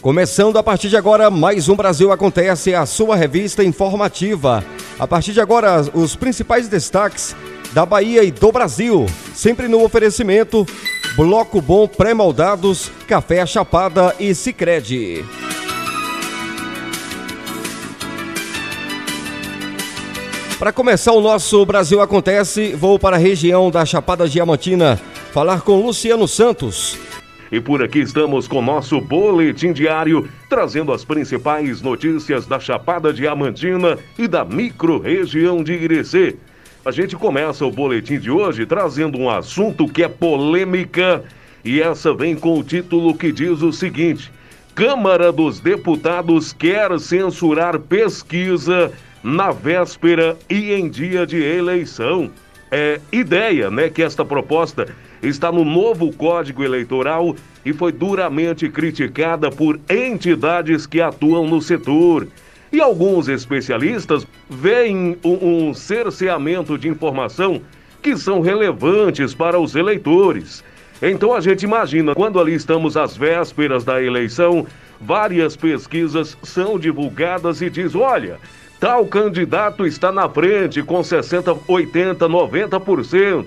Começando a partir de agora, mais um Brasil Acontece, a sua revista informativa. A partir de agora, os principais destaques da Bahia e do Brasil, sempre no oferecimento Bloco Bom Pré-Moldados, Café Chapada e Sicredi. Para começar o nosso Brasil Acontece, vou para a região da Chapada Diamantina falar com Luciano Santos. E por aqui estamos com nosso boletim diário, trazendo as principais notícias da Chapada Diamantina e da micro-região de Irecê. A gente começa o boletim de hoje trazendo um assunto que é polêmica e essa vem com o título que diz o seguinte: Câmara dos Deputados quer censurar pesquisa na véspera e em dia de eleição. É ideia, né, que esta proposta está no novo Código Eleitoral e foi duramente criticada por entidades que atuam no setor. E alguns especialistas veem um, cerceamento de informação que são relevantes para os eleitores. Então a gente imagina, quando ali estamos às vésperas da eleição, várias pesquisas são divulgadas e diz, olha, tal candidato está na frente com 60, 80, 90%.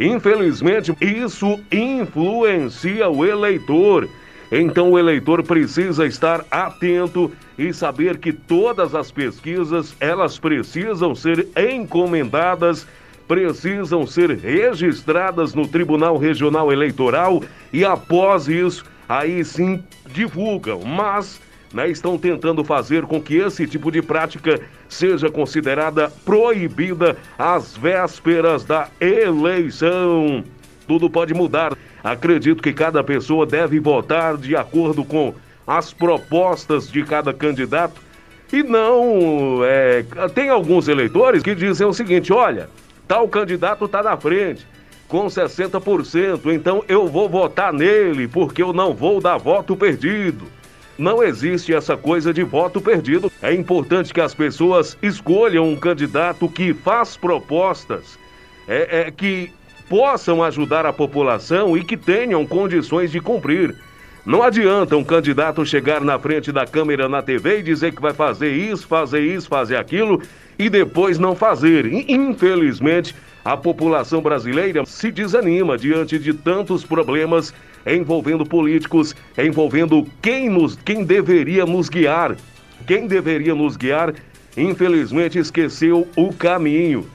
Infelizmente, isso influencia o eleitor. Então o eleitor precisa estar atento e saber que todas as pesquisas, elas precisam ser encomendadas, precisam ser registradas no Tribunal Regional Eleitoral e após isso, aí sim divulgam. Mas né, estão tentando fazer com que esse tipo de prática seja considerada proibida às vésperas da eleição. Tudo pode mudar. Acredito que cada pessoa deve votar de acordo com as propostas de cada candidato e não. É, tem alguns eleitores que dizem o seguinte: olha, tal candidato está na frente com 60%, então eu vou votar nele porque eu não vou dar voto perdido. Não existe essa coisa de voto perdido. É importante que as pessoas escolham um candidato que faz propostas é, é, que possam ajudar a população e que tenham condições de cumprir. Não adianta um candidato chegar na frente da câmera na TV e dizer que vai fazer isso, fazer isso, fazer aquilo e depois não fazer. Infelizmente, a população brasileira se desanima diante de tantos problemas envolvendo políticos, envolvendo quem nos quem deveria nos guiar. Quem deveria nos guiar, infelizmente esqueceu o caminho.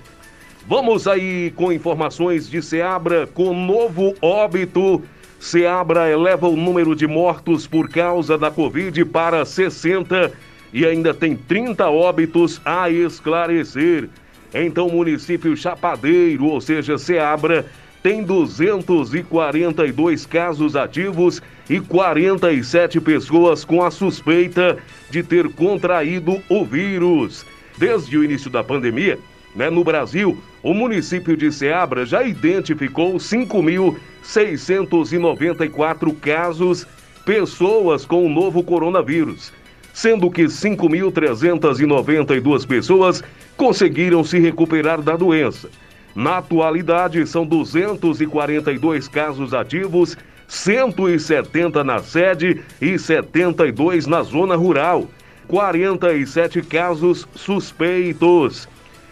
Vamos aí com informações de Seabra com novo óbito. Seabra eleva o número de mortos por causa da Covid para 60 e ainda tem 30 óbitos a esclarecer. Então, o município Chapadeiro, ou seja, Seabra, tem 242 casos ativos e 47 pessoas com a suspeita de ter contraído o vírus. Desde o início da pandemia, né, no Brasil, o município de Ceabra já identificou 5.694 casos, pessoas com o novo coronavírus, sendo que 5.392 pessoas conseguiram se recuperar da doença. Na atualidade, são 242 casos ativos, 170 na sede e 72 na zona rural. 47 casos suspeitos.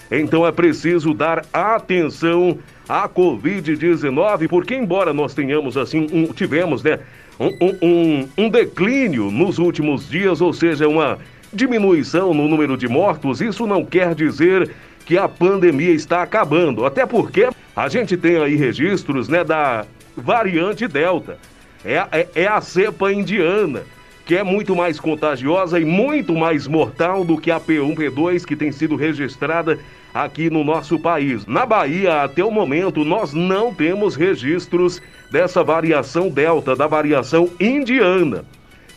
Então é preciso dar atenção à Covid-19, porque embora nós tenhamos assim, um, tivemos, né, um, um, um declínio nos últimos dias, ou seja, uma diminuição no número de mortos, isso não quer dizer que a pandemia está acabando. Até porque a gente tem aí registros né, da variante Delta. É, é, é, a cepa indiana, que é muito mais contagiosa e muito mais mortal do que a P1, P2 que tem sido registrada aqui no nosso país. Na Bahia, até o momento, nós não temos registros dessa variação Delta, da variação indiana.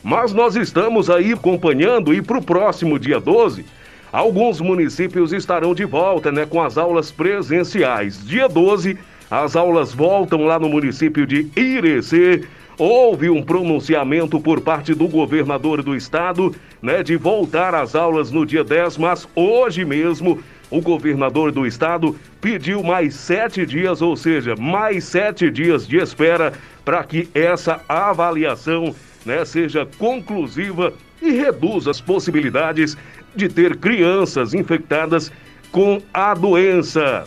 Mas nós estamos aí acompanhando e para o próximo dia 12, alguns municípios estarão de volta né, com as aulas presenciais. Dia 12, as aulas voltam lá no município de Irecê. Houve um pronunciamento por parte do governador do estado né, de voltar às aulas no dia 10, mas hoje mesmo o governador do estado pediu mais sete dias, ou seja, mais sete dias de espera para que essa avaliação né, seja conclusiva e reduza as possibilidades de ter crianças infectadas com a doença.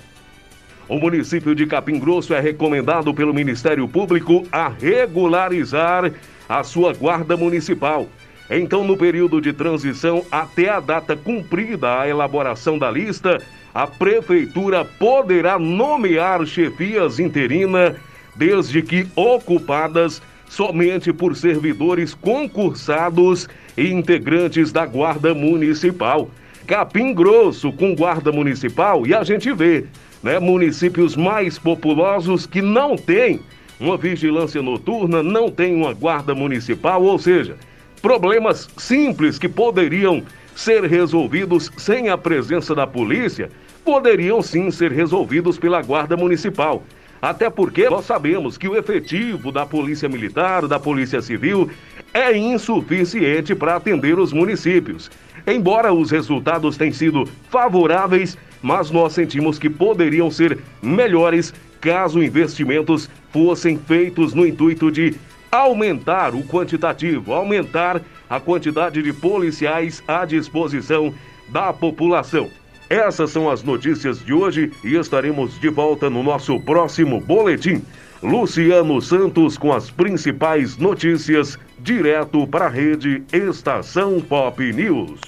O município de Capim Grosso é recomendado pelo Ministério Público a regularizar a sua guarda municipal. Então, no período de transição até a data cumprida a elaboração da lista, a prefeitura poderá nomear chefias interina desde que ocupadas somente por servidores concursados e integrantes da Guarda Municipal. Capim Grosso com Guarda Municipal e a gente vê, né, municípios mais populosos que não têm uma vigilância noturna, não tem uma guarda municipal, ou seja, problemas simples que poderiam ser resolvidos sem a presença da polícia, poderiam sim ser resolvidos pela Guarda Municipal. Até porque nós sabemos que o efetivo da Polícia Militar, da Polícia Civil, é insuficiente para atender os municípios. Embora os resultados tenham sido favoráveis, mas nós sentimos que poderiam ser melhores caso investimentos fossem feitos no intuito de aumentar o quantitativo, aumentar a quantidade de policiais à disposição da população. Essas são as notícias de hoje e estaremos de volta no nosso próximo boletim. Luciano Santos com as principais notícias, direto para a rede Estação Pop News.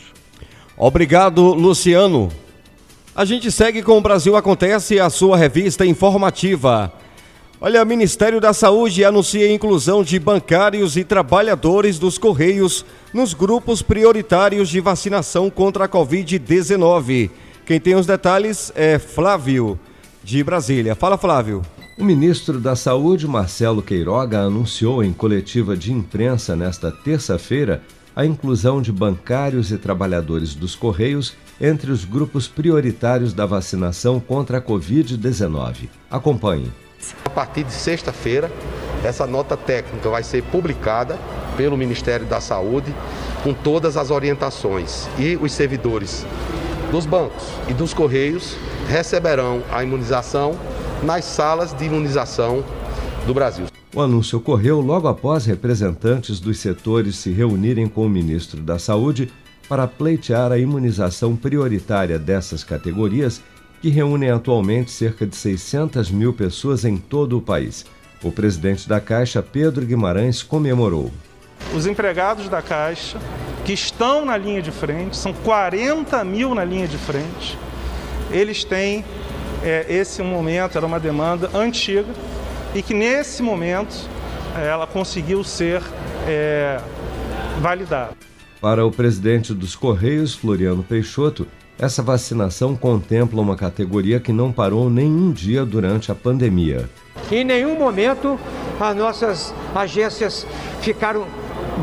Obrigado, Luciano. A gente segue com o Brasil Acontece, a sua revista informativa. Olha, Ministério da Saúde anuncia a inclusão de bancários e trabalhadores dos Correios nos grupos prioritários de vacinação contra a Covid-19. Quem tem os detalhes é Flávio, de Brasília. Fala, Flávio. O ministro da Saúde, Marcelo Queiroga, anunciou em coletiva de imprensa nesta terça-feira a inclusão de bancários e trabalhadores dos Correios entre os grupos prioritários da vacinação contra a Covid-19. Acompanhe. A partir de sexta-feira, essa nota técnica vai ser publicada pelo Ministério da Saúde com todas as orientações e os servidores dos bancos e dos correios receberão a imunização nas salas de imunização do Brasil. O anúncio ocorreu logo após representantes dos setores se reunirem com o ministro da Saúde para pleitear a imunização prioritária dessas categorias, que reúnem atualmente cerca de 600 mil pessoas em todo o país. O presidente da Caixa, Pedro Guimarães, comemorou. Os empregados da Caixa que estão na linha de frente, são 40 mil na linha de frente. Eles têm é, esse momento, era uma demanda antiga e que nesse momento é, ela conseguiu ser é, validada. Para o presidente dos Correios, Floriano Peixoto, essa vacinação contempla uma categoria que não parou nenhum dia durante a pandemia. Em nenhum momento as nossas agências ficaram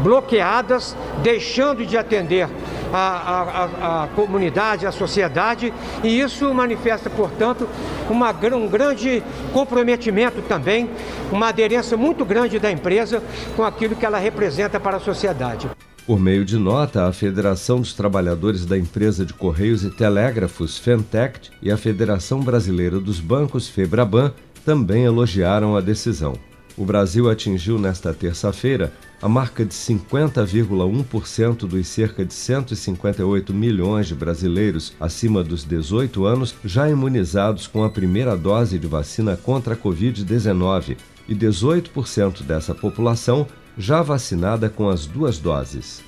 bloqueadas, deixando de atender a, a, a, comunidade, a sociedade, e isso manifesta, portanto, uma, um grande comprometimento também, uma aderência muito grande da empresa com aquilo que ela representa para a sociedade. Por meio de nota, a Federação dos Trabalhadores da Empresa de Correios e Telégrafos, Fentect, e a Federação Brasileira dos Bancos, Febraban, também elogiaram a decisão. O Brasil atingiu nesta terça-feira a marca de 50,1% dos cerca de 158 milhões de brasileiros acima dos 18 anos já imunizados com a primeira dose de vacina contra a Covid-19 e 18% dessa população já vacinada com as duas doses.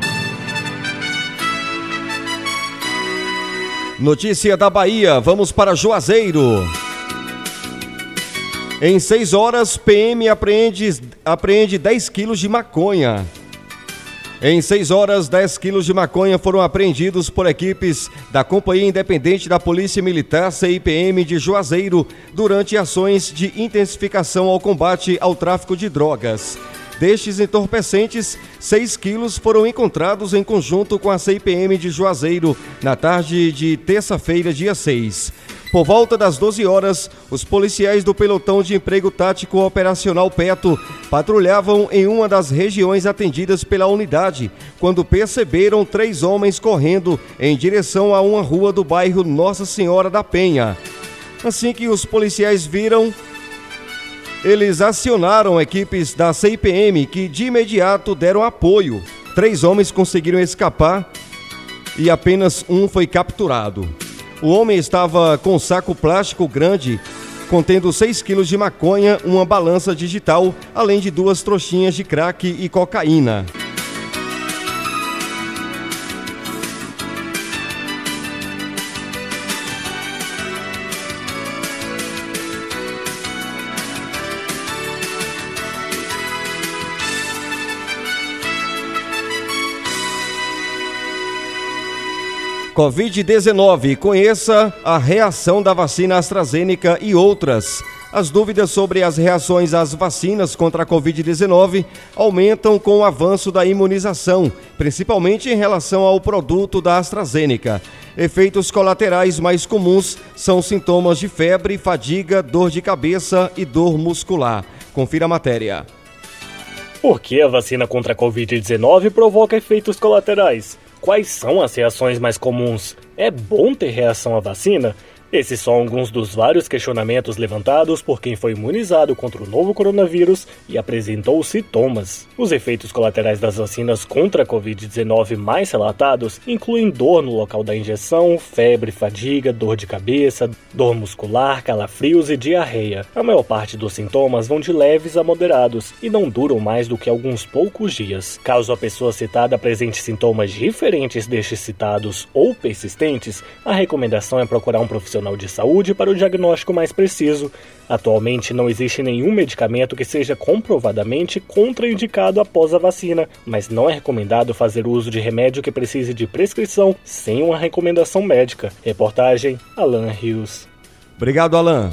Notícia da Bahia, vamos para Juazeiro. Em seis horas, PM apreende, apreende 10 quilos de maconha. Em seis horas, 10 quilos de maconha foram apreendidos por equipes da Companhia Independente da Polícia Militar, CIPM, de Juazeiro, durante ações de intensificação ao combate ao tráfico de drogas. Destes entorpecentes, 6 quilos foram encontrados em conjunto com a CIPM de Juazeiro na tarde de terça-feira, dia 6. Por volta das 12 horas, os policiais do pelotão de emprego tático operacional Peto patrulhavam em uma das regiões atendidas pela unidade, quando perceberam três homens correndo em direção a uma rua do bairro Nossa Senhora da Penha. Assim que os policiais viram, eles acionaram equipes da CIPM que de imediato deram apoio. Três homens conseguiram escapar e apenas um foi capturado. O homem estava com um saco plástico grande contendo 6 quilos de maconha, uma balança digital, além de duas trouxinhas de crack e cocaína. Covid-19. Conheça a reação da vacina AstraZeneca e outras. As dúvidas sobre as reações às vacinas contra a Covid-19 aumentam com o avanço da imunização, principalmente em relação ao produto da AstraZeneca. Efeitos colaterais mais comuns são sintomas de febre, fadiga, dor de cabeça e dor muscular. Confira a matéria. Por que a vacina contra a Covid-19 provoca efeitos colaterais? Quais são as reações mais comuns? É bom ter reação à vacina? Esses são alguns dos vários questionamentos levantados por quem foi imunizado contra o novo coronavírus e apresentou sintomas. Os efeitos colaterais das vacinas contra a Covid-19 mais relatados incluem dor no local da injeção, febre, fadiga, dor de cabeça, dor muscular, calafrios e diarreia. A maior parte dos sintomas vão de leves a moderados e não duram mais do que alguns poucos dias. Caso a pessoa citada apresente sintomas diferentes destes citados ou persistentes, a recomendação é procurar um profissional profissional de saúde para o diagnóstico mais preciso. Atualmente não existe nenhum medicamento que seja comprovadamente contraindicado após a vacina, mas não é recomendado fazer uso de remédio que precise de prescrição sem uma recomendação médica. Reportagem Alan Rios. Obrigado, Alan.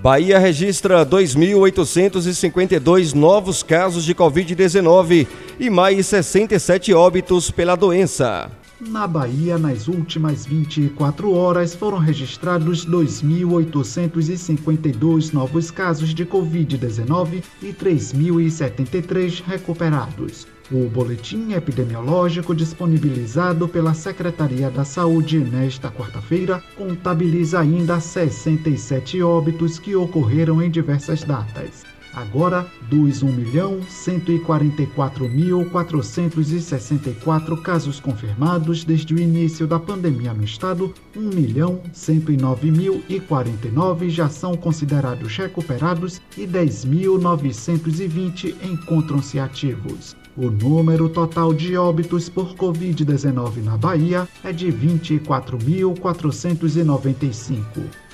Bahia registra 2.852 novos casos de Covid-19 e mais 67 óbitos pela doença. Na Bahia, nas últimas 24 horas, foram registrados 2.852 novos casos de Covid-19 e 3.073 recuperados. O boletim epidemiológico disponibilizado pela Secretaria da Saúde nesta quarta-feira contabiliza ainda 67 óbitos que ocorreram em diversas datas. Agora, dos 1.144.464 casos confirmados desde o início da pandemia no estado, 1.109.049 já são considerados recuperados e 10.920 encontram-se ativos. O número total de óbitos por Covid-19 na Bahia é de 24.495.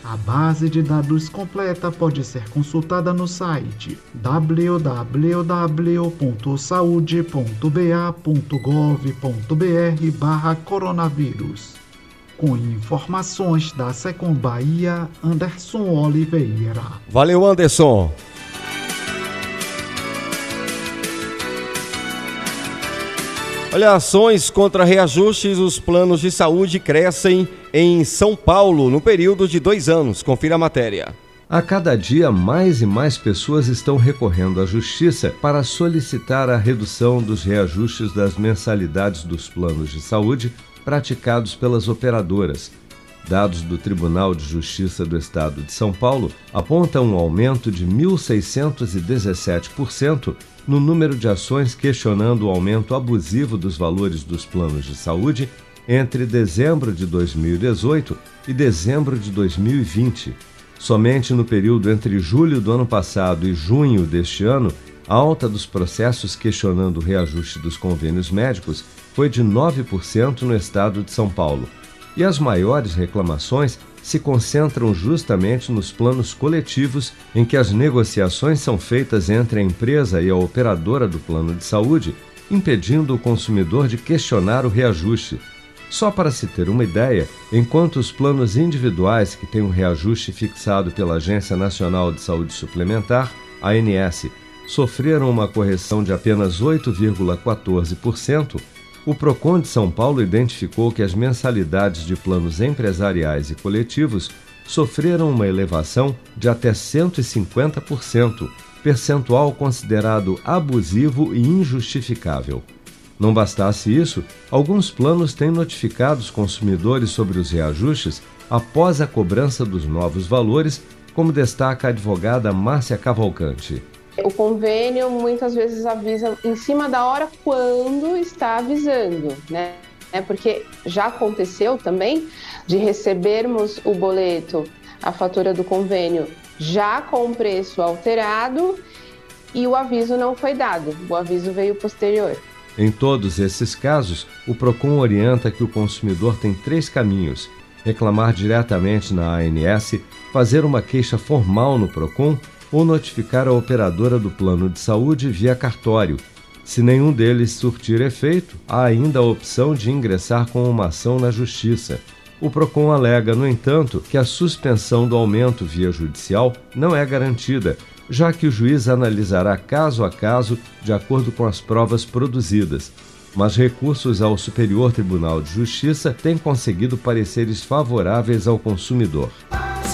A base de dados completa pode ser consultada no site www.saude.ba.gov.br coronavírus. Com informações da Secom Bahia, Anderson Oliveira. Valeu, Anderson. Olha, ações contra reajustes dos planos de saúde crescem em São Paulo no período de dois anos. Confira a matéria. A cada dia, mais e mais pessoas estão recorrendo à Justiça para solicitar a redução dos reajustes das mensalidades dos planos de saúde praticados pelas operadoras. Dados do Tribunal de Justiça do Estado de São Paulo apontam um aumento de 1.617% no número de ações questionando o aumento abusivo dos valores dos planos de saúde entre dezembro de 2018 e dezembro de 2020. Somente no período entre julho do ano passado e junho deste ano, a alta dos processos questionando o reajuste dos convênios médicos foi de 9% no estado de São Paulo. E as maiores reclamações se concentram justamente nos planos coletivos, em que as negociações são feitas entre a empresa e a operadora do plano de saúde, impedindo o consumidor de questionar o reajuste. Só para se ter uma ideia, enquanto os planos individuais que têm um reajuste fixado pela Agência Nacional de Saúde Suplementar, ANS, sofreram uma correção de apenas 8,14%, o Procon de São Paulo identificou que as mensalidades de planos empresariais e coletivos sofreram uma elevação de até 150%, percentual considerado abusivo e injustificável. Não bastasse isso, alguns planos têm notificado os consumidores sobre os reajustes após a cobrança dos novos valores, como destaca a advogada Márcia Cavalcante. O convênio muitas vezes avisa em cima da hora quando está avisando, né? É porque já aconteceu também de recebermos o boleto, a fatura do convênio já com o preço alterado e o aviso não foi dado. O aviso veio posterior. Em todos esses casos, o Procon orienta que o consumidor tem três caminhos: reclamar diretamente na ANS, fazer uma queixa formal no Procon ou notificar a operadora do plano de saúde via cartório. Se nenhum deles surtir efeito, há ainda a opção de ingressar com uma ação na Justiça. O PROCON alega, no entanto, que a suspensão do aumento via judicial não é garantida, já que o juiz analisará caso a caso de acordo com as provas produzidas. Mas recursos ao Superior Tribunal de Justiça têm conseguido pareceres favoráveis ao consumidor.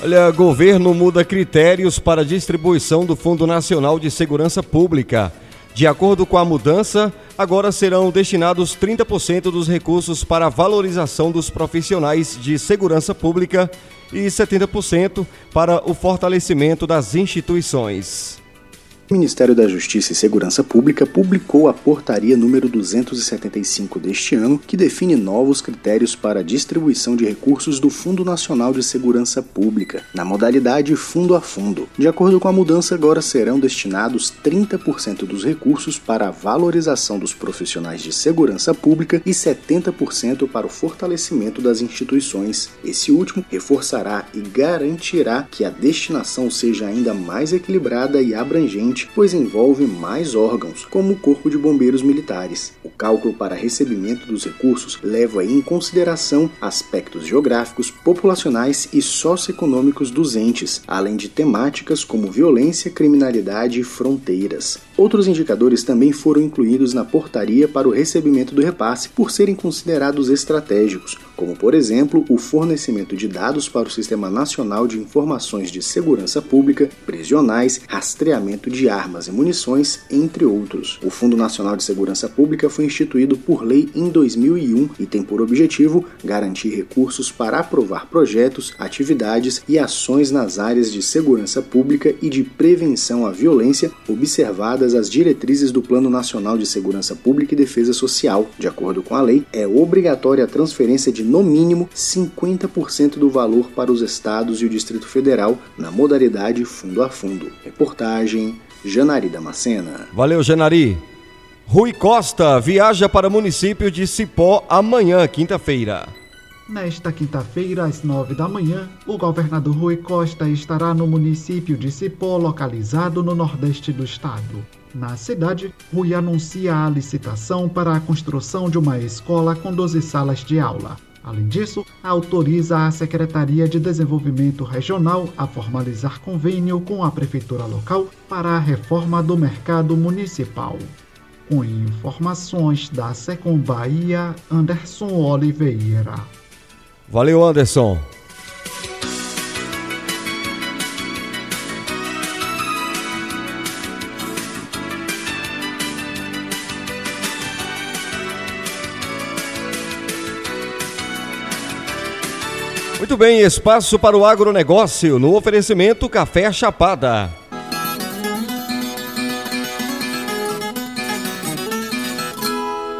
Olha, governo muda critérios para distribuição do Fundo Nacional de Segurança Pública. De acordo com a mudança, agora serão destinados 30% dos recursos para a valorização dos profissionais de segurança pública e 70% para o fortalecimento das instituições. O Ministério da Justiça e Segurança Pública publicou a portaria número 275 deste ano, que define novos critérios para a distribuição de recursos do Fundo Nacional de Segurança Pública, na modalidade fundo a fundo. De acordo com a mudança, agora serão destinados 30% dos recursos para a valorização dos profissionais de segurança pública e 70% para o fortalecimento das instituições. Esse último reforçará e garantirá que a destinação seja ainda mais equilibrada e abrangente pois envolve mais órgãos, como o Corpo de Bombeiros Militares. O cálculo para recebimento dos recursos leva em consideração aspectos geográficos, populacionais e socioeconômicos dos entes, além de temáticas como violência, criminalidade e fronteiras. Outros indicadores também foram incluídos na portaria para o recebimento do repasse por serem considerados estratégicos, como por exemplo o fornecimento de dados para o Sistema Nacional de Informações de Segurança Pública, prisionais, rastreamento de armas e munições, entre outros. O Fundo Nacional de Segurança Pública foi instituído por lei em 2001 e tem por objetivo garantir recursos para aprovar projetos, atividades e ações nas áreas de segurança pública e de prevenção à violência, observadas as diretrizes do Plano Nacional de Segurança Pública e Defesa Social. De acordo com a lei, é obrigatória a transferência de no mínimo 50% do valor para os estados e o Distrito Federal na modalidade fundo a fundo. Reportagem Janari Damascena. Valeu, Janari. Rui Costa viaja para o município de Cipó amanhã, quinta-feira. Nesta quinta-feira, às nove da manhã, o governador Rui Costa estará no município de Cipó, localizado no nordeste do estado. Na cidade, Rui anuncia a licitação para a construção de uma escola com 12 salas de aula. Além disso, autoriza a Secretaria de Desenvolvimento Regional a formalizar convênio com a Prefeitura local para a reforma do mercado municipal. Com informações da Secom Bahia, Anderson Oliveira. Valeu, Anderson. Muito bem, espaço para o agronegócio no oferecimento Café Chapada.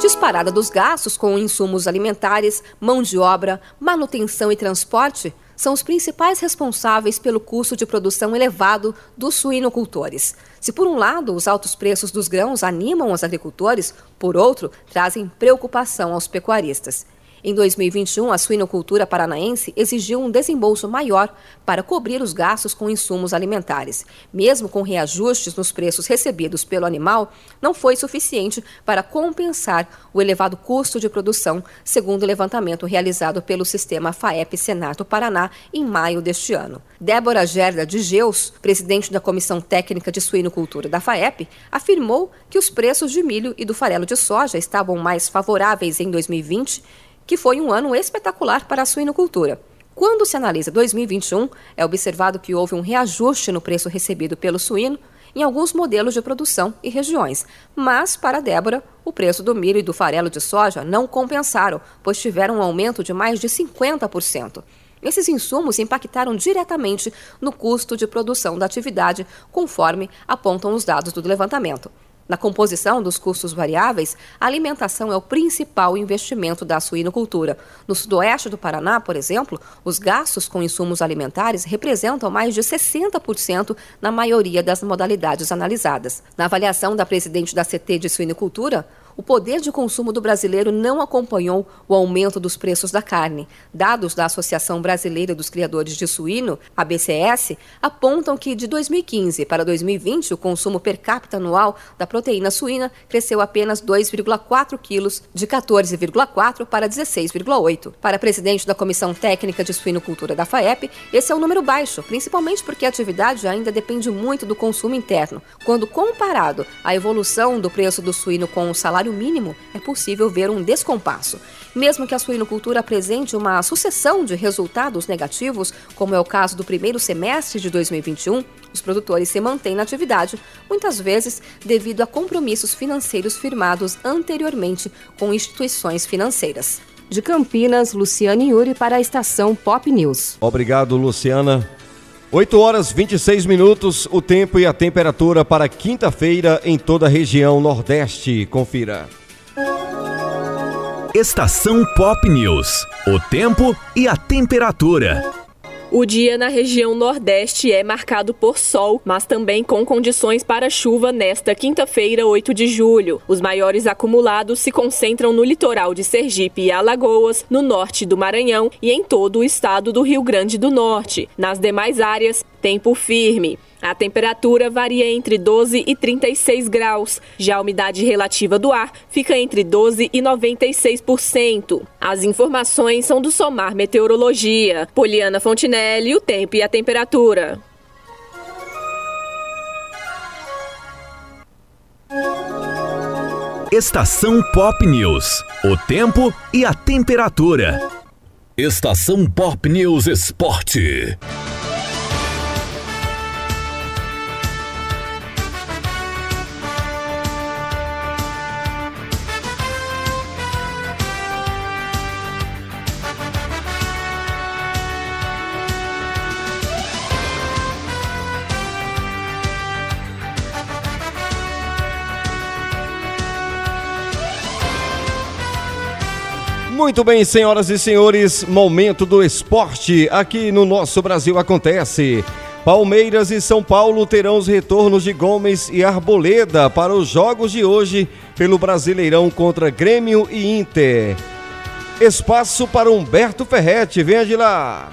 Disparada dos gastos com insumos alimentares, mão de obra, manutenção e transporte são os principais responsáveis pelo custo de produção elevado dos suinocultores. Se, por um lado, os altos preços dos grãos animam os agricultores, por outro, trazem preocupação aos pecuaristas. Em 2021, a suinocultura paranaense exigiu um desembolso maior para cobrir os gastos com insumos alimentares. Mesmo com reajustes nos preços recebidos pelo animal, não foi suficiente para compensar o elevado custo de produção, segundo o levantamento realizado pelo sistema FAEP Senato Paraná em maio deste ano. Débora Gerda de Geus, presidente da Comissão Técnica de Suinocultura da FAEP, afirmou que os preços de milho e do farelo de soja estavam mais favoráveis em 2020 que foi um ano espetacular para a suinocultura. Quando se analisa 2021, é observado que houve um reajuste no preço recebido pelo suíno em alguns modelos de produção e regiões. Mas, para Débora, o preço do milho e do farelo de soja não compensaram, pois tiveram um aumento de mais de 50%. Esses insumos impactaram diretamente no custo de produção da atividade, conforme apontam os dados do levantamento. Na composição dos custos variáveis, a alimentação é o principal investimento da suinocultura. No sudoeste do Paraná, por exemplo, os gastos com insumos alimentares representam mais de 60% na maioria das modalidades analisadas. Na avaliação da presidente da CT de Suinocultura, o poder de consumo do brasileiro não acompanhou o aumento dos preços da carne. Dados da Associação Brasileira dos Criadores de Suíno, a BCS, apontam que de 2015 para 2020 o consumo per capita anual da proteína suína cresceu apenas 2,4 quilos, de 14,4 para 16,8. Para presidente da Comissão Técnica de Suinocultura da FAEP, esse é um número baixo, principalmente porque a atividade ainda depende muito do consumo interno. Quando comparado à evolução do preço do suíno com o salário salário mínimo, é possível ver um descompasso. Mesmo que a suinocultura apresente uma sucessão de resultados negativos, como é o caso do primeiro semestre de 2021, os produtores se mantêm na atividade, muitas vezes devido a compromissos financeiros firmados anteriormente com instituições financeiras. De Campinas, Luciane Yuri para a estação Pop News. Obrigado, Luciana. 8 horas 26 minutos, o tempo e a temperatura para quinta-feira em toda a região Nordeste. Confira. Estação Pop News. O tempo e a temperatura. O dia na região Nordeste é marcado por sol, mas também com condições para chuva nesta quinta-feira, 8 de julho. Os maiores acumulados se concentram no litoral de Sergipe e Alagoas, no norte do Maranhão e em todo o estado do Rio Grande do Norte. Nas demais áreas, tempo firme. A temperatura varia entre 12 e 36 graus. Já a umidade relativa do ar fica entre 12 e 96%. As informações são do Somar Meteorologia. Poliana Fontinelli, o tempo e a temperatura. Estação Pop News. O tempo e a temperatura. Estação Pop News Esporte. Muito bem, senhoras e senhores, momento do esporte aqui no nosso Brasil acontece. Palmeiras e São Paulo terão os retornos de Gomes e Arboleda para os jogos de hoje pelo Brasileirão contra Grêmio e Inter. Espaço para Humberto Ferretti, venha de lá.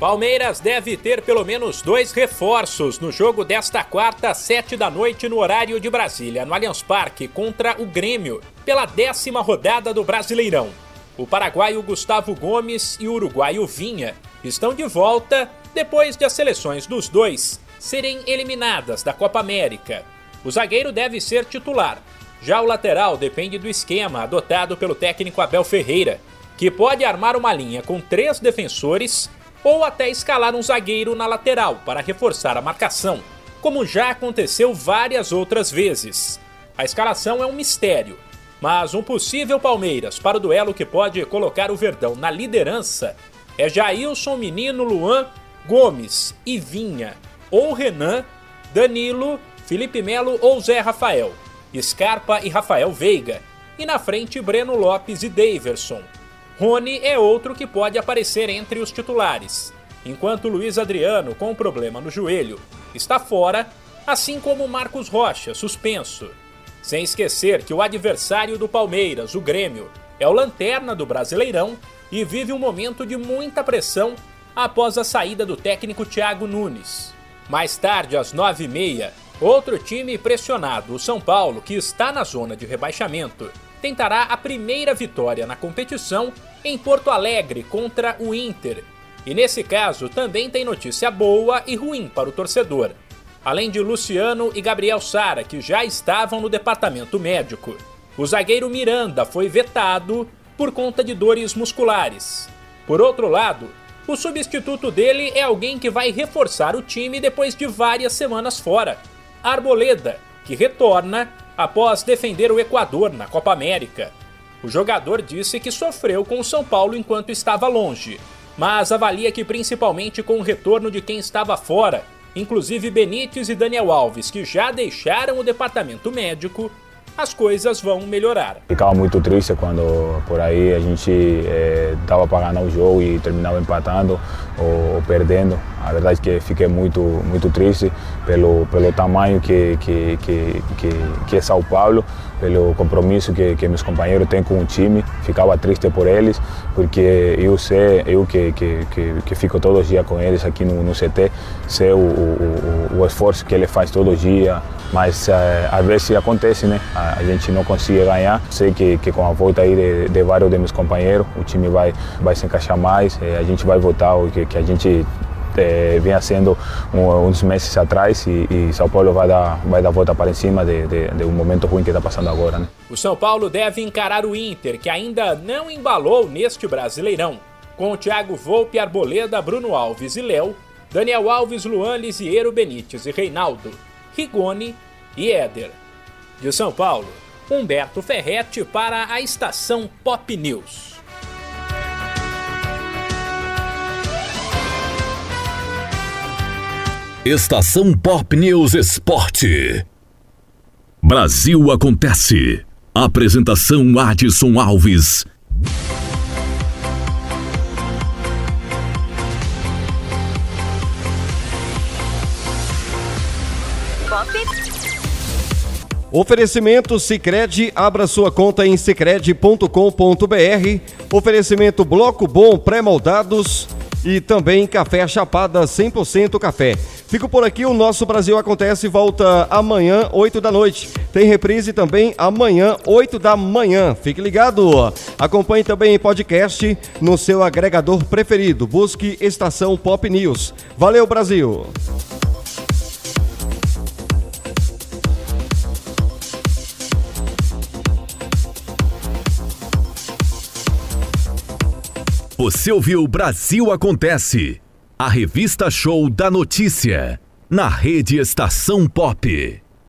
Palmeiras deve ter pelo menos dois reforços no jogo desta quarta, sete da noite, no horário de Brasília, no Allianz Parque, contra o Grêmio, pela décima rodada do Brasileirão. O paraguaio Gustavo Gomes e o uruguaio Vinha estão de volta depois de as seleções dos dois serem eliminadas da Copa América. O zagueiro deve ser titular. Já o lateral depende do esquema adotado pelo técnico Abel Ferreira, que pode armar uma linha com três defensores ou até escalar um zagueiro na lateral para reforçar a marcação, como já aconteceu várias outras vezes. A escalação é um mistério mas um possível Palmeiras para o duelo que pode colocar o Verdão na liderança É Jailson, Menino, Luan, Gomes e Vinha, ou Renan, Danilo, Felipe Melo ou Zé Rafael, Scarpa e Rafael Veiga, e na frente Breno Lopes e Daverson. Rony é outro que pode aparecer entre os titulares, enquanto Luiz Adriano, com um problema no joelho, está fora, assim como Marcos Rocha, suspenso. Sem esquecer que o adversário do Palmeiras, o Grêmio, é o lanterna do Brasileirão e vive um momento de muita pressão após a saída do técnico Thiago Nunes. Mais tarde, às 9h30, outro time pressionado, o São Paulo, que está na zona de rebaixamento, tentará a primeira vitória na competição em Porto Alegre contra o Inter. E nesse caso também tem notícia boa e ruim para o torcedor. Além de Luciano e Gabriel Sara, que já estavam no departamento médico, o zagueiro Miranda foi vetado por conta de dores musculares. Por outro lado, o substituto dele é alguém que vai reforçar o time depois de várias semanas fora. Arboleda, que retorna após defender o Equador na Copa América. O jogador disse que sofreu com o São Paulo enquanto estava longe, mas avalia que principalmente com o retorno de quem estava fora, inclusive Benítez e Daniel Alves, que já deixaram o departamento médico, as coisas vão melhorar. Ficava muito triste quando por aí a gente estava eh, para ganhar o jogo e terminava empatando ou, ou, perdendo. A verdade é que fiquei muito muito triste pelo pelo tamanho que que que, que, que é São Paulo, pelo compromisso que, que meus companheiros têm com o time. Ficava triste por eles porque eu sei eu que que, que, que fico todos os dias com eles aqui no, no CT, sei o, o, o, esforço que ele faz todos os dias mas uh, às vezes acontece, né? A, a, gente não consegue ganhar. Sei que, que com a volta aí de, de vários de meus companheiros, o time vai, vai se encaixar mais, eh, a gente vai voltar que, que a gente eh, vinha sendo um, uns meses atrás e, e, São Paulo vai dar, vai dar volta para cima de, de, de um momento ruim que está passando agora. Né? O São Paulo deve encarar o Inter, que ainda não embalou neste Brasileirão, com o Thiago Volpe, Arboleda, Bruno Alves e Léo, Daniel Alves, Luan, Lisiero, Benítez e Reinaldo. Rigoni e Éder. De São Paulo, Humberto Ferretti para a estação Pop News. Estação Pop News Esporte. Brasil acontece. Apresentação Adson Alves. Oferecimento Sicredi, abra sua conta em sicredi.com.br. Oferecimento Bloco Bom pré-moldados e também Café Chapada 100% café. Fico por aqui, o nosso Brasil Acontece volta amanhã, 8 da noite. Tem reprise também amanhã, 8 da manhã. Fique ligado. Acompanhe também em podcast no seu agregador preferido. Busque Estação Pop News. Valeu, Brasil! Você ouviu Brasil Acontece, a revista show da notícia, na rede Estação Pop.